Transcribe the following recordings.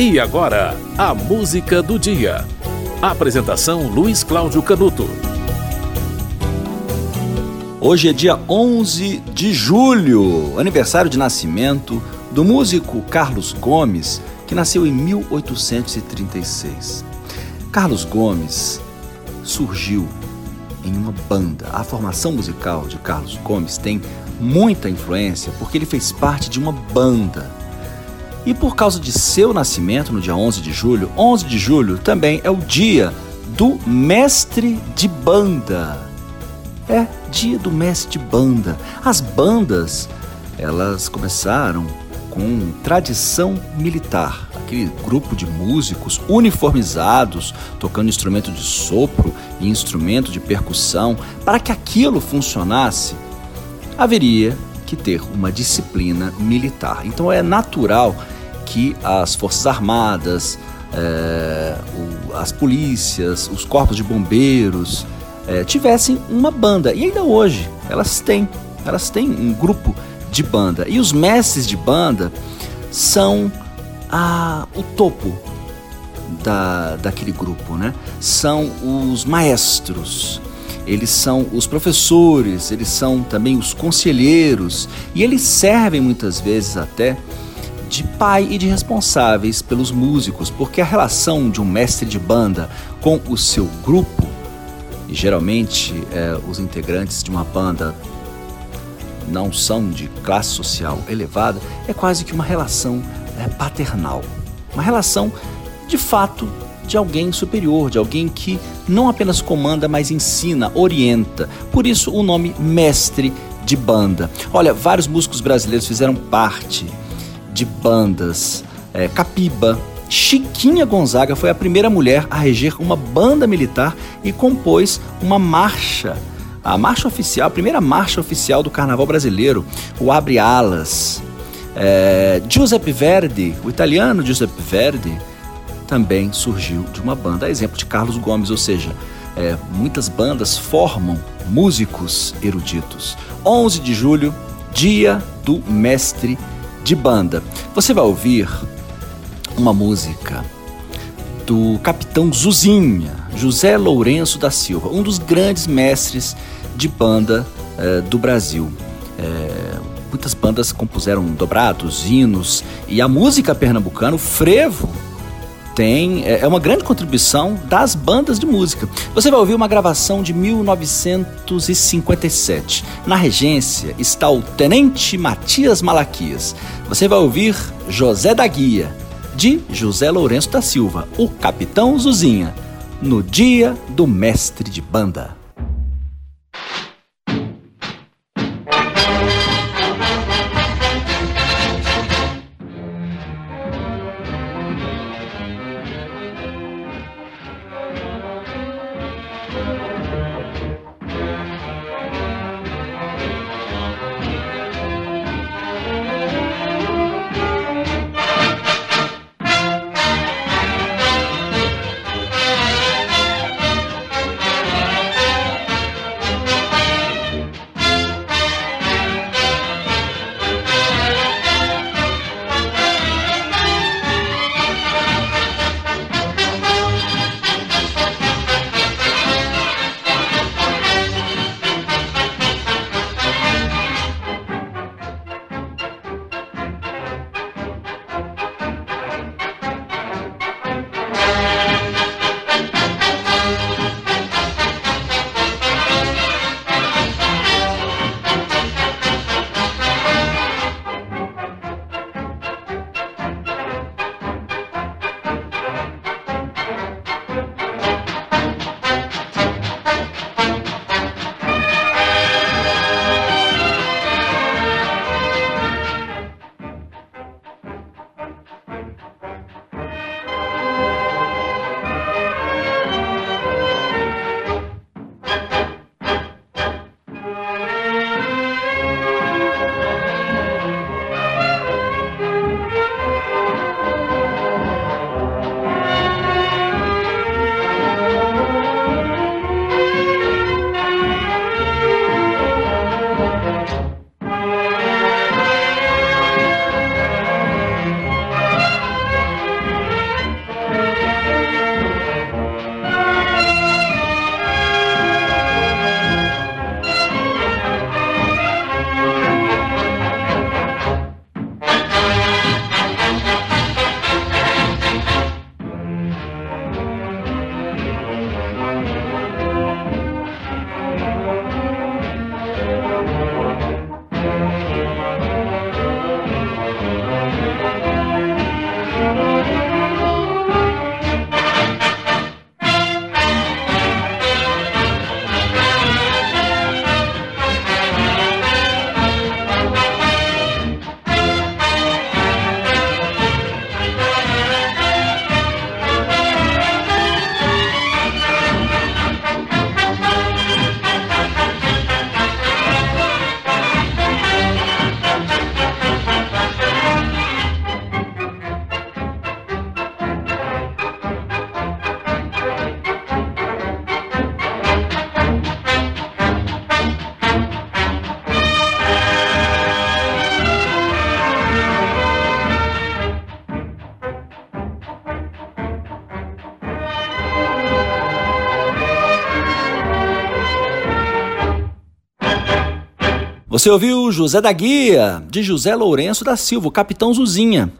E agora, a música do dia. Apresentação Luiz Cláudio Canuto. Hoje é dia 11 de julho, aniversário de nascimento do músico Carlos Gomes, que nasceu em 1836. Carlos Gomes surgiu em uma banda. A formação musical de Carlos Gomes tem muita influência porque ele fez parte de uma banda e por causa de seu nascimento no dia 11 de julho, 11 de julho também é o dia do mestre de banda. É, dia do mestre de banda. As bandas, elas começaram com tradição militar. Aquele grupo de músicos uniformizados, tocando instrumento de sopro e instrumento de percussão. Para que aquilo funcionasse, haveria que ter uma disciplina militar. Então é natural que as Forças Armadas, é, o, as polícias, os corpos de bombeiros é, tivessem uma banda. E ainda hoje elas têm. Elas têm um grupo de banda. E os mestres de banda são a, o topo da, daquele grupo, né? São os maestros, eles são os professores, eles são também os conselheiros e eles servem muitas vezes até de pai e de responsáveis pelos músicos, porque a relação de um mestre de banda com o seu grupo, e geralmente é, os integrantes de uma banda não são de classe social elevada, é quase que uma relação é, paternal. Uma relação, de fato, de alguém superior, de alguém que não apenas comanda, mas ensina, orienta. Por isso o nome mestre de banda. Olha, vários músicos brasileiros fizeram parte de bandas. É, Capiba, Chiquinha Gonzaga foi a primeira mulher a reger uma banda militar e compôs uma marcha, a marcha oficial, a primeira marcha oficial do Carnaval brasileiro, o Abre Alas. É, Giuseppe Verdi, o italiano Giuseppe Verdi, também surgiu de uma banda, a exemplo de Carlos Gomes, ou seja, é, muitas bandas formam músicos eruditos. 11 de julho, dia do mestre de banda. Você vai ouvir uma música do capitão Zuzinha, José Lourenço da Silva, um dos grandes mestres de banda eh, do Brasil. Eh, muitas bandas compuseram dobrados, hinos e a música pernambucana, o frevo, tem é, é uma grande contribuição das bandas de música. Você vai ouvir uma gravação de 1957. Na regência está o Tenente Matias Malaquias. Você vai ouvir José da Guia, de José Lourenço da Silva, o Capitão Zuzinha, no dia do mestre de banda. Você ouviu José da Guia, de José Lourenço da Silva, Capitão Zuzinha.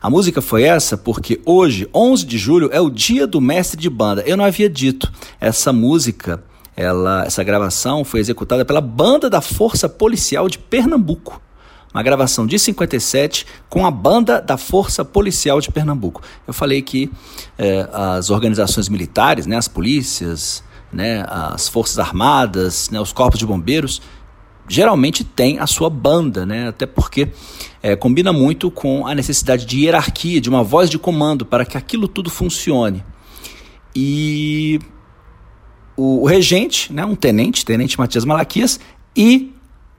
A música foi essa porque hoje, 11 de julho, é o dia do mestre de banda. Eu não havia dito. Essa música, ela, essa gravação foi executada pela Banda da Força Policial de Pernambuco. Uma gravação de 57 com a Banda da Força Policial de Pernambuco. Eu falei que eh, as organizações militares, né, as polícias, né, as forças armadas, né, os corpos de bombeiros, geralmente tem a sua banda, né? Até porque é, combina muito com a necessidade de hierarquia, de uma voz de comando para que aquilo tudo funcione. E o, o regente, né, um tenente, tenente Matias Malaquias, e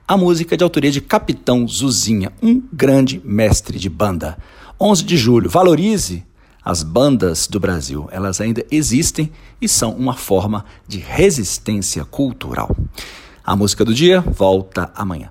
a música de autoria de Capitão Zuzinha, um grande mestre de banda. 11 de julho, valorize as bandas do Brasil. Elas ainda existem e são uma forma de resistência cultural. A música do dia volta amanhã.